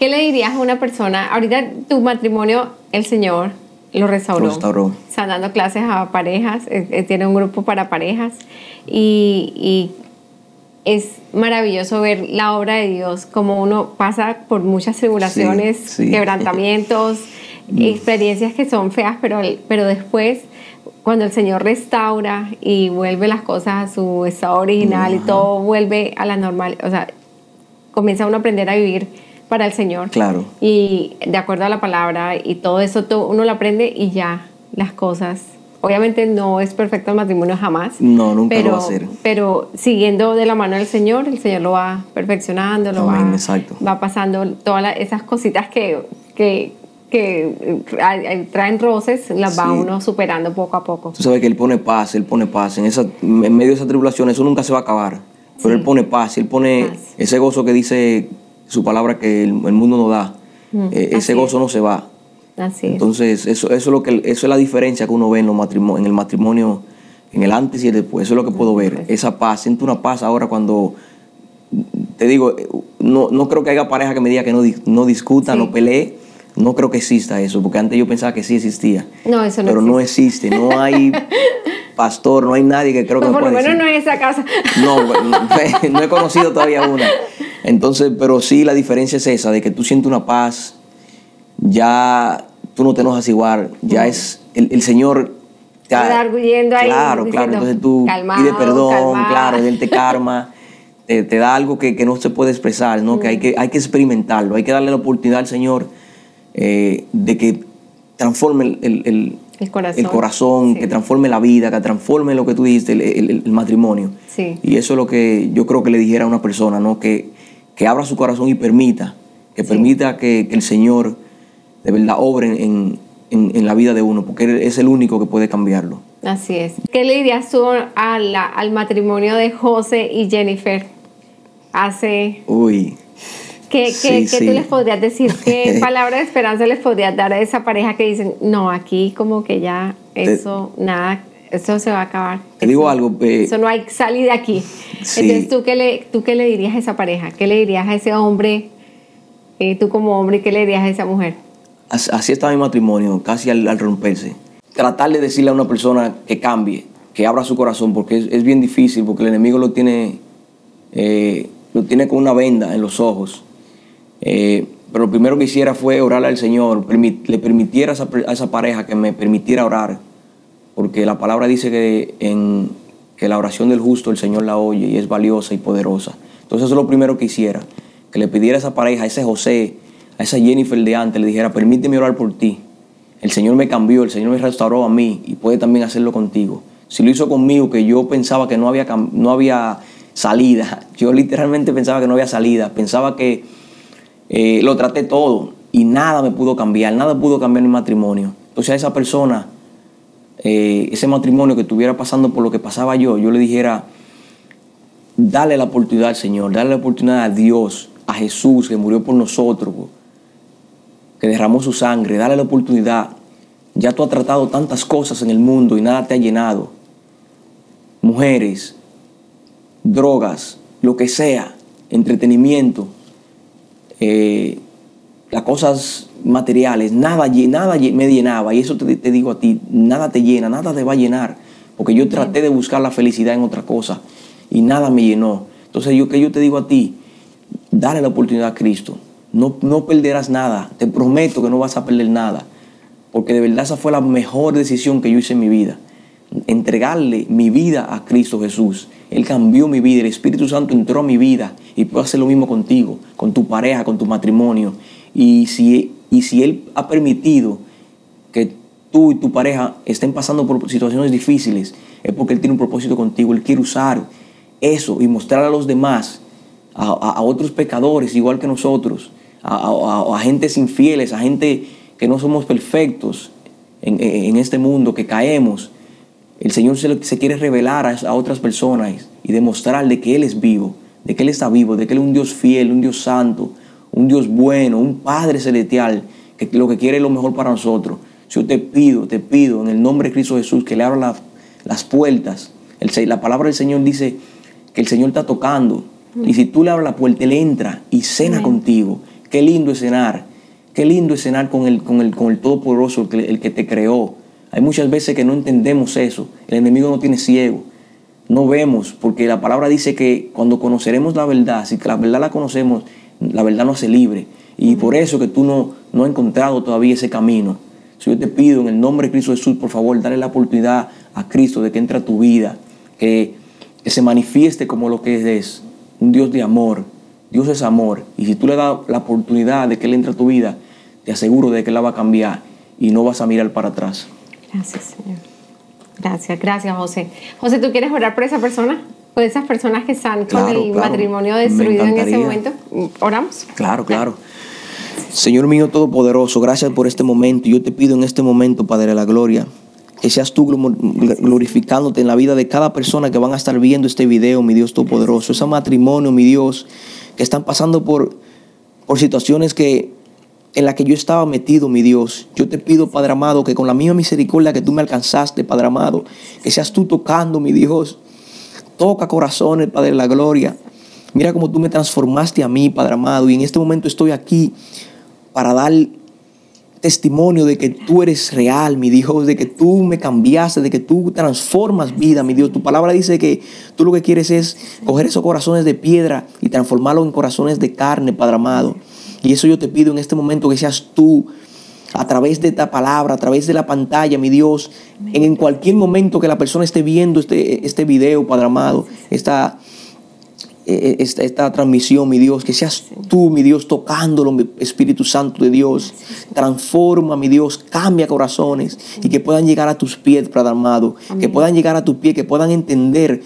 ¿Qué le dirías a una persona? Ahorita tu matrimonio, el Señor lo restauró. Lo restauró. Están dando clases a parejas, eh, eh, tiene un grupo para parejas y, y es maravilloso ver la obra de Dios, como uno pasa por muchas tribulaciones, quebrantamientos, <laughs> mm. experiencias que son feas, pero, pero después cuando el Señor restaura y vuelve las cosas a su estado original y todo vuelve a la normal, o sea, comienza uno a aprender a vivir para el Señor. Claro. Y de acuerdo a la palabra y todo eso todo uno lo aprende y ya las cosas obviamente no es perfecto el matrimonio jamás. No, nunca lo va a ser. Pero siguiendo de la mano del Señor, el Señor lo va perfeccionando, lo va, va pasando todas esas cositas que, que, que eh, traen roces, las va uno superando poco a poco. Tú sabes que Él pone paz, Él pone paz. En, esa, en medio de esa tribulación, eso nunca se va a acabar. Pero Él pone paz, Él pone ese gozo que dice su palabra que el, mundo no da. Mm, eh, ese gozo no se va. Así Entonces, eso, eso, es lo que, eso es la diferencia que uno ve en, los en el matrimonio, en el antes y el después. Eso es lo que puedo ver. Esa paz. Siento una paz ahora cuando, te digo, no, no creo que haya pareja que me diga que no, no discuta, no pelee. No creo que exista eso, porque antes yo pensaba que sí existía. No, eso no Pero no existe. No hay <laughs> pastor, no hay nadie que creo que Por lo menos no en esa casa. <laughs> No, <laughs> no he conocido todavía una. Entonces, pero sí la diferencia es esa, de que tú sientes una paz, ya tú no te enojas igual, ya es el, Señor te arguyendo ahí. Claro, claro, entonces tú pides perdón, claro, Él te karma, te, da algo que, no se puede expresar, ¿no? que, hay que hay que experimentarlo, hay que darle la oportunidad al Señor eh, de que transforme el, corazón, que transforme la vida, que transforme lo que tú dijiste, el, matrimonio. Sí. Y eso es lo que yo creo que le dijera a una persona, ¿no? que, que abra su corazón y permita, que permita que, el Señor de verdad obre en, la vida de uno, porque es el único que puede cambiarlo. Así es. ¿Qué le dirías tú al matrimonio de José y Jennifer hace... Uy. ¿Qué, tú les podrías decir? ¿Qué <laughs> palabra de esperanza les podrías dar a esa pareja que dicen, no, aquí como que ya eso, nada, eso se va a acabar? Te digo algo. Eh, eso no hay salida aquí. Entonces, ¿tú qué, le, ¿tú qué le dirías a esa pareja? ¿Qué le dirías a ese hombre? Eh, tú como hombre, ¿qué le dirías a esa mujer? Así está mi matrimonio, casi al, romperse. Tratar de decirle a una persona que cambie, que abra su corazón, porque es, bien difícil, porque el enemigo lo tiene, eh, lo tiene con una venda en los ojos. Eh, pero lo primero que hiciera fue orarle al Señor, le permitiera a esa, pareja que me permitiera orar, porque la palabra dice que, en, que la oración del justo el Señor la oye y es valiosa y poderosa. Entonces eso es lo primero que hiciera, que le pidiera a esa pareja, a ese José, a esa Jennifer de antes, le dijera, permíteme orar por ti. El Señor me cambió, el Señor me restauró a mí y puede también hacerlo contigo. Si lo hizo conmigo, que yo pensaba que no había, no había salida, <laughs> yo literalmente pensaba que no había salida, pensaba que eh, lo traté todo y nada me pudo cambiar, nada pudo cambiar mi matrimonio. Entonces a esa persona, eh, ese matrimonio que estuviera pasando por lo que pasaba yo, yo le dijera, dale la oportunidad al Señor, dale la oportunidad a Dios, a Jesús que murió por nosotros, que derramó su sangre, dale la oportunidad. Ya tú has tratado tantas cosas en el mundo y nada te ha llenado. Mujeres, drogas, lo que sea, entretenimiento eh, las cosas materiales, nada, nada me llenaba. Y eso te, digo a ti, nada te llena, nada te va a llenar. Porque yo traté de buscar la felicidad en otra cosa y nada me llenó. Entonces yo que yo te digo a ti, dale la oportunidad a Cristo. No, no perderás nada. Te prometo que no vas a perder nada. Porque de verdad esa fue la mejor decisión que yo hice en mi vida. Entregarle mi vida a Cristo Jesús. Él cambió mi vida, el Espíritu Santo entró a mi vida y puedo hacer lo mismo contigo, con tu pareja, con tu matrimonio. Y si, y si Él ha permitido que tú y tu pareja estén pasando por situaciones difíciles, es porque Él tiene un propósito contigo. Él quiere usar eso y mostrar a los demás, a, otros pecadores igual que nosotros, a, a, gentes infieles, a gente que no somos perfectos en, en este mundo, que caemos el Señor se, quiere revelar a, otras personas y demostrarle que Él es vivo, de que Él está vivo, de que Él es un Dios fiel, un Dios santo, un Dios bueno, un Padre celestial, que lo que quiere es lo mejor para nosotros. Yo te pido, te pido en el nombre de Cristo Jesús que le abra las puertas. la palabra del Señor dice que el Señor está tocando. Y si tú le abres la puerta, Él entra y cena contigo. Qué lindo es cenar. Qué lindo es cenar con el, con el, con el Todopoderoso, el que te creó hay muchas veces que no entendemos eso. El enemigo no tiene ciego. No vemos, porque la palabra dice que cuando conoceremos la verdad, si la verdad la conocemos, la verdad nos hace libre. Y por eso que tú no, no has encontrado todavía ese camino. Si yo te pido en el nombre de Cristo Jesús, por favor, dale la oportunidad a Cristo de que entre a tu vida, que, que se manifieste como lo que es, un Dios de amor. Dios es amor. Y si tú le das la oportunidad de que Él entre a tu vida, te aseguro de que la va a cambiar y no vas a mirar para atrás. Gracias, Señor. Gracias, gracias José. José, ¿tú quieres orar por esa persona? ¿Por esas personas que están con el matrimonio destruido en ese momento? ¿Oramos? Claro, claro. Señor mío Todopoderoso, gracias por este momento. Yo te pido en este momento, Padre de la Gloria, que seas tú glorificándote en la vida de cada persona que van a estar viendo este video, mi Dios Todopoderoso. Ese matrimonio, mi Dios, que están pasando por, por situaciones que en la que yo estaba metido, mi Dios. Yo te pido, Padre amado, que con la misma misericordia que tú me alcanzaste, Padre amado, que seas tú tocando, mi Dios. Toca corazones, Padre de la gloria. Mira cómo tú me transformaste a mí, Padre amado, y en este momento estoy aquí para dar testimonio de que tú eres real, mi Dios, de que tú me cambiaste, de que tú transformas vida, mi Dios. Tu palabra dice que tú lo que quieres es coger esos corazones de piedra y transformarlos en corazones de carne, Padre amado. Y eso yo te pido en este momento que seas tú, a través de esta palabra, a través de la pantalla, mi Dios, en cualquier momento que la persona esté viendo este, este video, Padre amado, esta, e, e, esta, esta, transmisión, mi Dios, que seas tú, mi Dios, tocándolo, mi Espíritu Santo de Dios. Transforma, mi Dios, cambia corazones y que puedan llegar a tus pies, Padre amado, que puedan llegar a tu pie, que puedan entender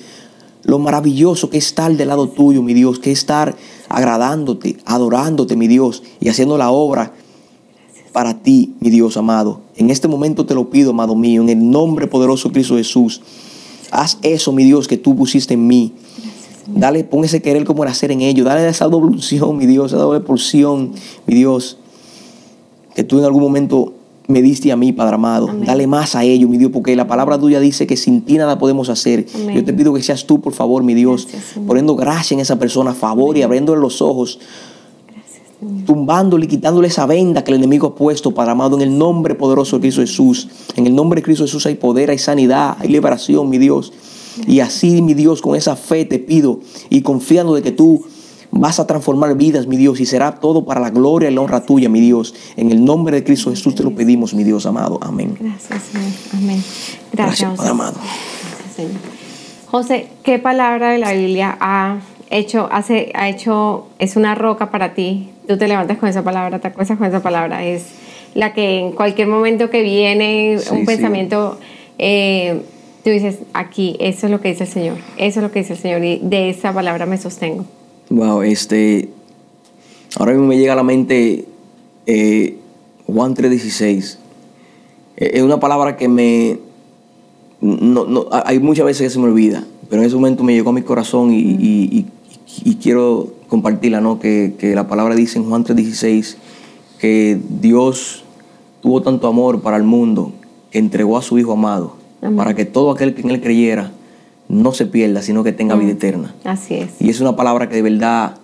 lo maravilloso que es estar del lado tuyo, mi Dios, que es estar agradándote, adorándote, mi Dios, y haciendo la obra para ti, mi Dios amado. En este momento te lo pido, amado mío, en el nombre poderoso de Cristo Jesús. Haz eso, mi Dios, que tú pusiste en mí. Dale, pon ese querer como el hacer en ellos. Dale esa doble mi Dios, esa doble porción, mi Dios. Que tú en algún momento me diste a mí, Padre amado. Dale más a ellos, mi Dios, porque la palabra tuya dice que sin ti nada podemos hacer. Yo te pido que seas tú, por favor, mi Dios, poniendo gracia en esa persona, favor y abriéndole los ojos. Tumbándole y quitándole esa venda que el enemigo ha puesto, Padre amado, en el nombre poderoso de Cristo Jesús. En el nombre de Cristo Jesús hay poder, hay sanidad, hay liberación, mi Dios. Y así, mi Dios, con esa fe te pido y confiando de que tú Vas a transformar vidas, mi Dios, y será todo para la gloria y la honra tuya, mi Dios. En el nombre de Cristo Jesús te lo pedimos, mi Dios amado. Amén. Gracias, Señor. Amén. Gracias, Padre amado. Señor. José, ¿qué palabra de la Biblia ha hecho, hace, ha hecho, es una roca para ti? Tú te levantas con esa palabra, te acuestas con esa palabra. Es la que en cualquier momento que viene un pensamiento, eh, tú dices, aquí, eso es lo que dice el Señor, eso es lo que dice el Señor, y de esa palabra me sostengo. Wow, este. Ahora mismo me llega a la mente eh, Juan 3:16. Eh, es una palabra que me. No, hay muchas veces que se me olvida, pero en ese momento me llegó a mi corazón y, quiero compartirla, ¿no? Que, la palabra dice en Juan 3:16 que Dios tuvo tanto amor para el mundo que entregó a su Hijo amado, para que todo aquel que en él creyera no se pierda, sino que tenga vida mm. eterna. Así es. Y es una palabra que de verdad,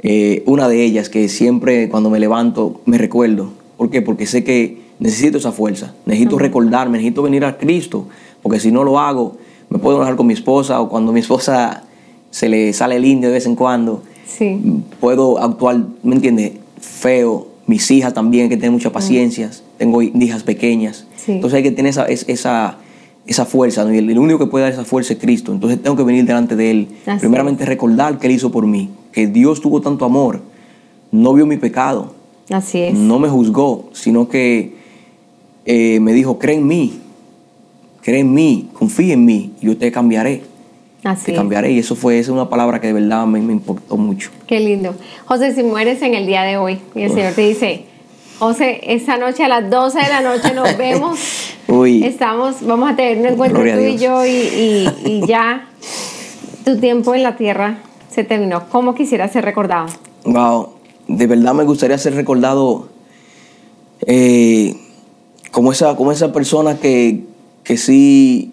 eh, una de ellas que siempre cuando me levanto me recuerdo. ¿Por qué? Porque sé que necesito esa fuerza, necesito recordarme, necesito venir a Cristo, porque si no lo hago, me puedo enojar con mi esposa o cuando mi esposa se le sale el indio de vez en cuando, sí. puedo actuar, ¿me entiendes? Feo. Mis hijas también, que tienen mucha paciencia, tengo hijas pequeñas. Entonces hay que tener esa, esa esa fuerza, y el, único que puede dar esa fuerza es Cristo. Entonces tengo que venir delante de Él. Primeramente recordar que Él hizo por mí, que Dios tuvo tanto amor, no vio mi pecado. Así es. No me juzgó, sino que eh, me dijo, cree en mí, cree en mí, confía en mí, y yo te cambiaré. Así te cambiaré. Y eso fue esa una palabra que de verdad me, me importó mucho. Qué lindo. José, si mueres en el día de hoy y el Señor te dice, José, esta noche a las 12 de la noche nos <laughs> vemos. Uy. Estamos, vamos a tener un encuentro tú y yo y, <laughs> ya tu tiempo en la tierra se terminó. ¿Cómo quisiera ser recordado? Wow, de verdad me gustaría ser recordado eh, como, esa, como esa persona que, que sí,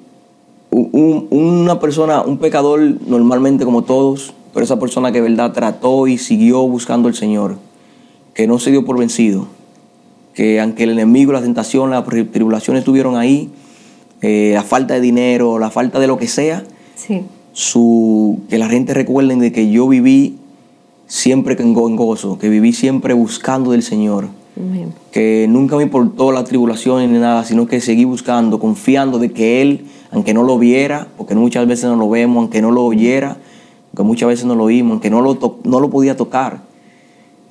una persona, un pecador normalmente como todos, pero esa persona que de verdad trató y siguió buscando al Señor, que no se dio por vencido que aunque el enemigo, la tentación, la tribulación estuvieron ahí, eh, la falta de dinero, la falta de lo que sea, su, que la gente recuerden de que yo viví siempre en gozo, que viví siempre buscando del Señor, que nunca me importó la tribulación ni nada, sino que seguí buscando, confiando de que Él, aunque no lo viera, porque muchas veces no lo vemos, aunque no lo oyera, aunque muchas veces no lo oímos, aunque no lo, no lo podía tocar,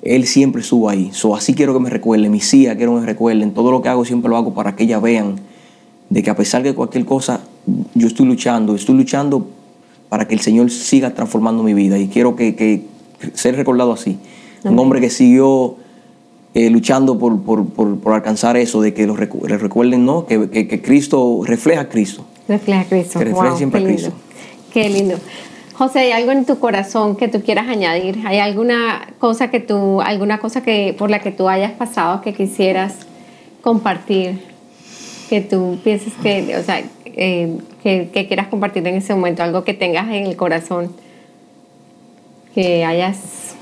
él siempre estuvo ahí. So, así quiero que me recuerden, mi hijas quiero que me recuerden. Todo lo que hago siempre lo hago para que ellas vean de que a pesar de cualquier cosa, yo estoy luchando, estoy luchando para que el Señor siga transformando mi vida y quiero que, ser recordado así. Un hombre que siguió eh, luchando por, alcanzar eso, de que lo recuerden, ¿no? Que, Cristo refleja a Cristo. Refleja a Cristo. Que refleja siempre a Cristo. Qué lindo. José, ¿hay algo en tu corazón que tú quieras añadir? ¿Hay alguna cosa que tú, alguna cosa que por la que tú hayas pasado que quisieras compartir? Que tú pienses que, o sea, eh, que, quieras compartir en ese momento, algo que tengas en el corazón que hayas,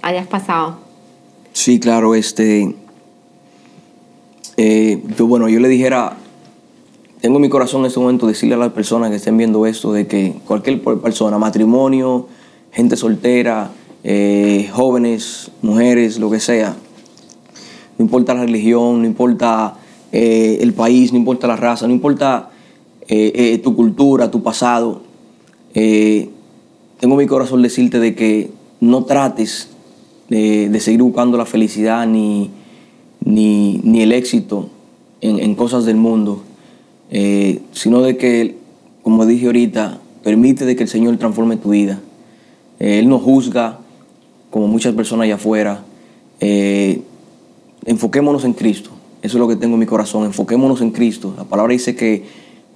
hayas pasado. Sí, claro, este, eh, bueno, yo le dijera tengo en mi corazón en este momento decirle a las personas que estén viendo esto de que cualquier persona, matrimonio, gente soltera, eh, jóvenes, mujeres, lo que sea, no importa la religión, no importa eh, el país, no importa la raza, no importa eh, tu cultura, tu pasado, tengo en mi corazón decirte de que no trates de, seguir buscando la felicidad ni, ni, el éxito en cosas del mundo eh, sino de que, como dije ahorita, permite de que el Señor transforme tu vida. Eh, él no juzga como muchas personas allá afuera. Eh, enfoquémonos en Cristo. Eso es lo que tengo en mi corazón. Enfoquémonos en Cristo. La palabra dice que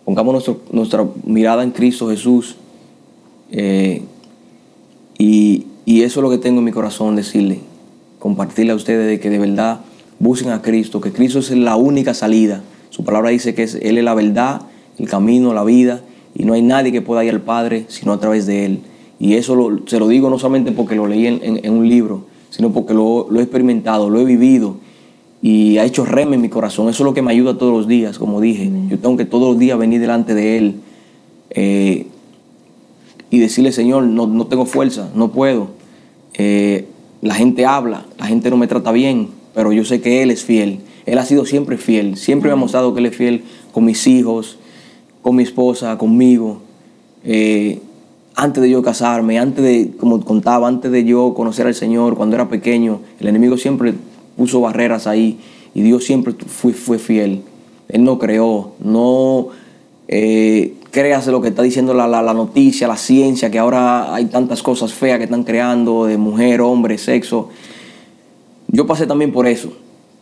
pongamos nuestra mirada en Cristo Jesús. y, y eso es lo que tengo en mi corazón, decirle, compartirle a ustedes de que de verdad busquen a Cristo, que Cristo es la única salida. Su palabra dice que es, Él es la verdad, el camino, la vida, y no hay nadie que pueda ir al Padre sino a través de Él. Y eso se lo digo no solamente porque lo leí en, un libro, sino porque lo, he experimentado, lo he vivido y ha hecho reme en mi corazón. Eso es lo que me ayuda todos los días, como dije. Yo tengo que todos los días venir delante de Él eh, y decirle, Señor, no, tengo fuerza, no puedo. Eh, la gente habla, la gente no me trata bien, pero yo sé que Él es fiel él ha sido siempre fiel, siempre me ha mostrado que Él es fiel con mis hijos, con mi esposa, conmigo. Eh, antes de yo casarme, antes de, como contaba, antes de yo conocer al Señor, cuando era pequeño, el enemigo siempre puso barreras ahí y Dios siempre fue, fue fiel. Él no creó, no eh, creas lo que está diciendo la, la, noticia, la ciencia, que ahora hay tantas cosas feas que están creando de mujer, hombre, sexo. Yo pasé también por eso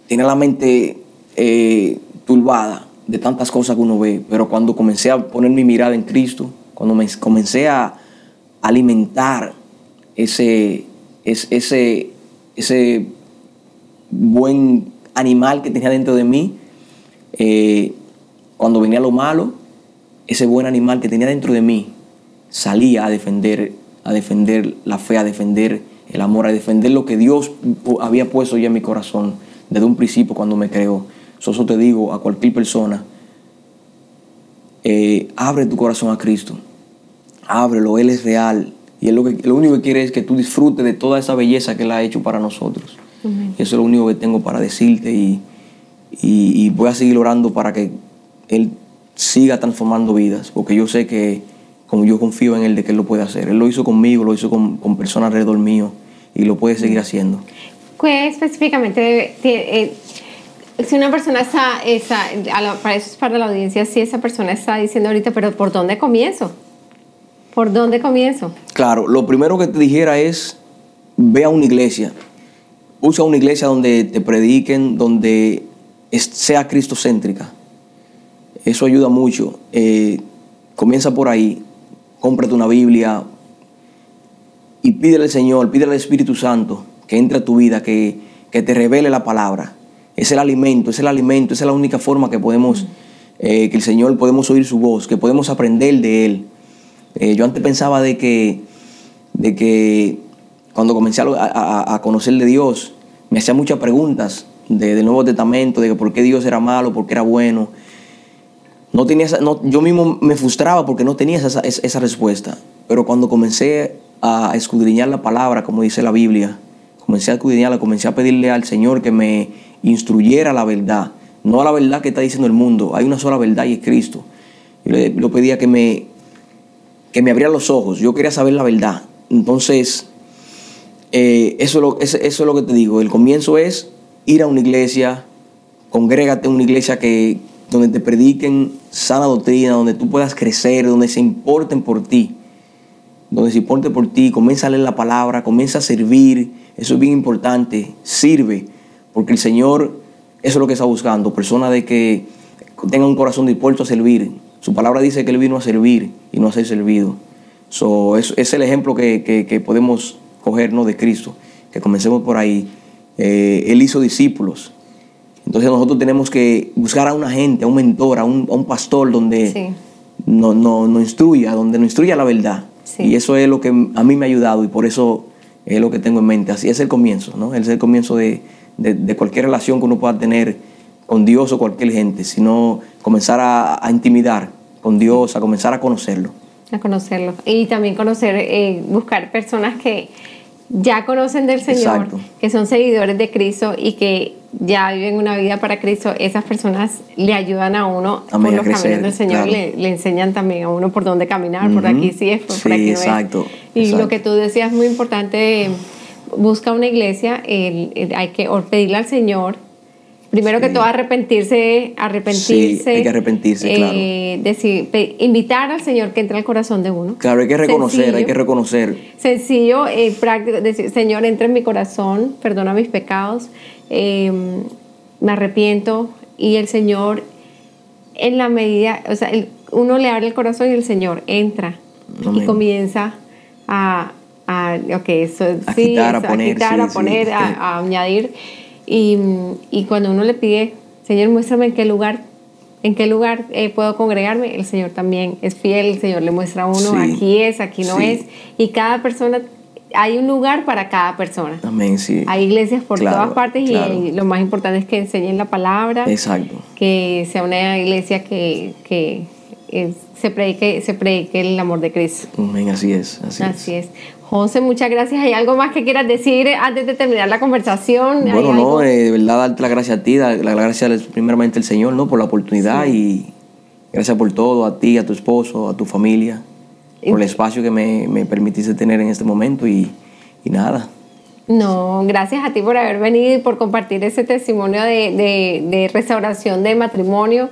tiene la mente eh, turbada de tantas cosas que uno ve, pero cuando comencé a poner mi mirada en Cristo, cuando me comencé a alimentar ese, ese, ese buen animal que tenía dentro de mí, eh, cuando venía lo malo, ese buen animal que tenía dentro de mí salía a defender, a defender la fe, a defender el amor, a defender lo que Dios había puesto ya en mi corazón desde un principio cuando me creó. Eso te digo a cualquier persona, eh, abre tu corazón a Cristo, ábrelo, Él es real. Y él lo, que, lo único que quiere es que tú disfrutes de toda esa belleza que Él ha hecho para nosotros. Eso es lo único que tengo para decirte y, y, voy a seguir orando para que Él siga transformando vidas, porque yo sé que como yo confío en Él de que Él lo puede hacer. Él lo hizo conmigo, lo hizo con, con personas alrededor mío y lo puede seguir haciendo. ¿Qué específicamente, eh, si una persona está, para eso es para la audiencia, si esa persona está diciendo ahorita, pero ¿por dónde comienzo? ¿Por dónde comienzo? Claro, lo primero que te dijera es, ve a una iglesia. Usa una iglesia donde te prediquen, donde sea cristocéntrica. Eso ayuda mucho. Eh, comienza por ahí, cómprate una Biblia y pídele al Señor, pídele al Espíritu Santo que entre a tu vida, que, te revele la palabra. Es el alimento, es el alimento, esa es la única forma que podemos, eh, que el Señor podemos oír su voz, que podemos aprender de Él. Eh, yo antes pensaba de que, de que cuando comencé a, a, conocer de Dios, me hacía muchas preguntas de, del Nuevo Testamento, de que por qué Dios era malo, por qué era bueno. No tenía no, yo mismo me frustraba porque no tenía esa, esa respuesta. Pero cuando comencé a escudriñar la palabra, como dice la Biblia, comencé a escudriñarla, comencé a pedirle al Señor que me instruyera la verdad, no a la verdad que está diciendo el mundo, hay una sola verdad y es Cristo. Yo le, pedía que me, que me abriera los ojos, yo quería saber la verdad. Entonces, eh, eso, es lo, eso, es lo que te digo, el comienzo es ir a una iglesia, congrégate en una iglesia que, donde te prediquen sana doctrina, donde tú puedas crecer, donde se importen por ti, donde se importen por ti, comienza a leer la palabra, comienza a servir, eso es bien importante, sirve, porque el Señor, eso es lo que está buscando, personas de que tengan un corazón dispuesto a servir. Su palabra dice que Él vino a servir y no a ser servido. So, es, es el ejemplo que, podemos coger de Cristo, que comencemos por ahí. Eh, él hizo discípulos. Entonces nosotros tenemos que buscar a una gente, a un mentor, a un, pastor donde nos no, no instruya, donde nos instruya la verdad. Y eso es lo que a mí me ha ayudado y por eso es lo que tengo en mente. Así es el comienzo, ¿no? Es el comienzo de, cualquier relación que uno pueda tener con Dios o cualquier gente, sino comenzar a, intimidar con Dios, a comenzar a conocerlo. A conocerlo. Y también conocer, eh, buscar personas que ya conocen del Señor, que son seguidores de Cristo y que ya viven una vida para Cristo, esas personas le ayudan a uno por los caminos del Señor, le, enseñan también a uno por dónde caminar, por aquí sí es, por, aquí no exacto, Y lo que tú decías muy importante, busca una iglesia, hay que pedirle al Señor Primero que todo, arrepentirse, arrepentirse. hay que arrepentirse, claro. Eh, decir, invitar al Señor que entre al corazón de uno. Claro, hay que reconocer, hay que reconocer. Sencillo, eh, práctico, decir, Señor, entra en mi corazón, perdona mis pecados, em, me arrepiento y el Señor, en la medida, o sea, uno le abre el corazón y el Señor entra y comienza a, a eso, a quitar, a poner, a, quitar, a, poner a añadir. Y, y, cuando uno le pide, Señor, muéstrame en qué lugar, en qué lugar eh, puedo congregarme, el Señor también es fiel, el Señor le muestra a uno, aquí es, aquí no es. Y cada persona, hay un lugar para cada persona. Amén, sí. Hay iglesias por todas partes y lo más importante es que enseñen la palabra. Exacto. Que sea una iglesia que, que se predique, se predique el amor de Cristo. Amén, así es. Así, así es. José, muchas gracias. ¿Hay algo más que quieras decir antes de terminar la conversación? Bueno, no, eh, de verdad darte la gracia a ti, la, la gracia primeramente al Señor, ¿no? Por la oportunidad y gracias por todo, a ti, a tu esposo, a tu familia, por el espacio que me, me permitiste tener en este momento y, y, nada. No, gracias a ti por haber venido y por compartir ese testimonio de, de, de restauración de matrimonio.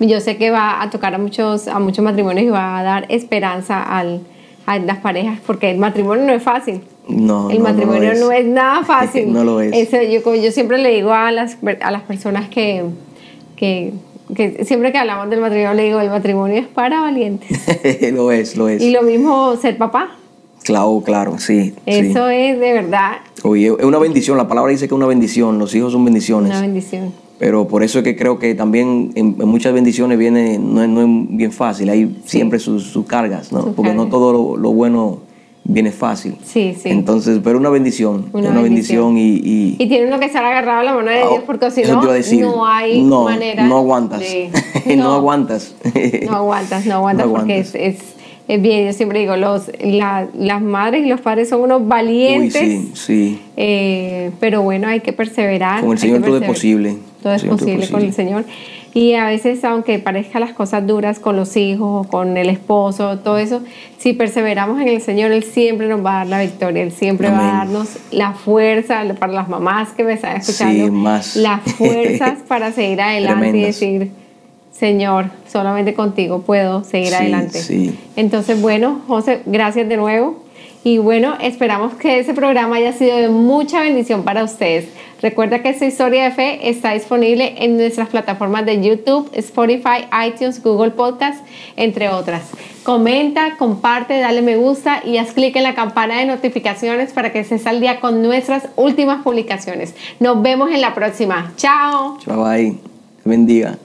Yo sé que va a tocar a muchos, a muchos matrimonios y va a dar esperanza al a las parejas, porque el matrimonio no es fácil. No, el matrimonio no, es. nada <laughs> fácil. no lo es. Eso, yo, yo siempre le digo a las, a las personas que, que, que siempre que hablamos del matrimonio, le digo, el matrimonio es para valientes. <laughs> lo es, lo es. Y lo mismo ser papá. Claro, claro, sí. Eso es de verdad. Oye, es una bendición, la palabra dice que es una bendición, los hijos son bendiciones. Una bendición. Pero por eso es que creo que también en, muchas bendiciones viene, no es, no es bien fácil, hay siempre sus, cargas, ¿no? Porque no todo lo, bueno viene fácil. Sí, sí. Entonces, pero una bendición, una, bendición, y, y, y... tiene uno que estar agarrado a la mano de Dios porque si no, no hay manera <laughs> No aguantas, no, aguantas. no <laughs> aguantas, no aguantas porque es, es, es, bien, yo siempre digo, los, las madres y los padres son unos valientes. sí, sí. Eh, pero bueno, hay que perseverar. Con el Señor todo es posible. Todo es posible, con el Señor. Y a veces, aunque parezcan las cosas duras con los hijos, con el esposo, todo eso, si perseveramos en el Señor, Él siempre nos va a dar la victoria, Él siempre va a darnos la fuerza, para las mamás que me están escuchando, las <laughs> fuerzas para seguir adelante y decir, Señor, solamente contigo puedo seguir adelante. Entonces, bueno, José, gracias de nuevo. Y bueno, esperamos que ese programa haya sido de mucha bendición para ustedes. Recuerda que esta historia de fe está disponible en nuestras plataformas de YouTube, Spotify, iTunes, Google Podcast, entre otras. Comenta, comparte, dale me gusta y haz clic en la campana de notificaciones para que estés al día con nuestras últimas publicaciones. Nos vemos en la próxima. Chao. Chao, bye. Bendiga.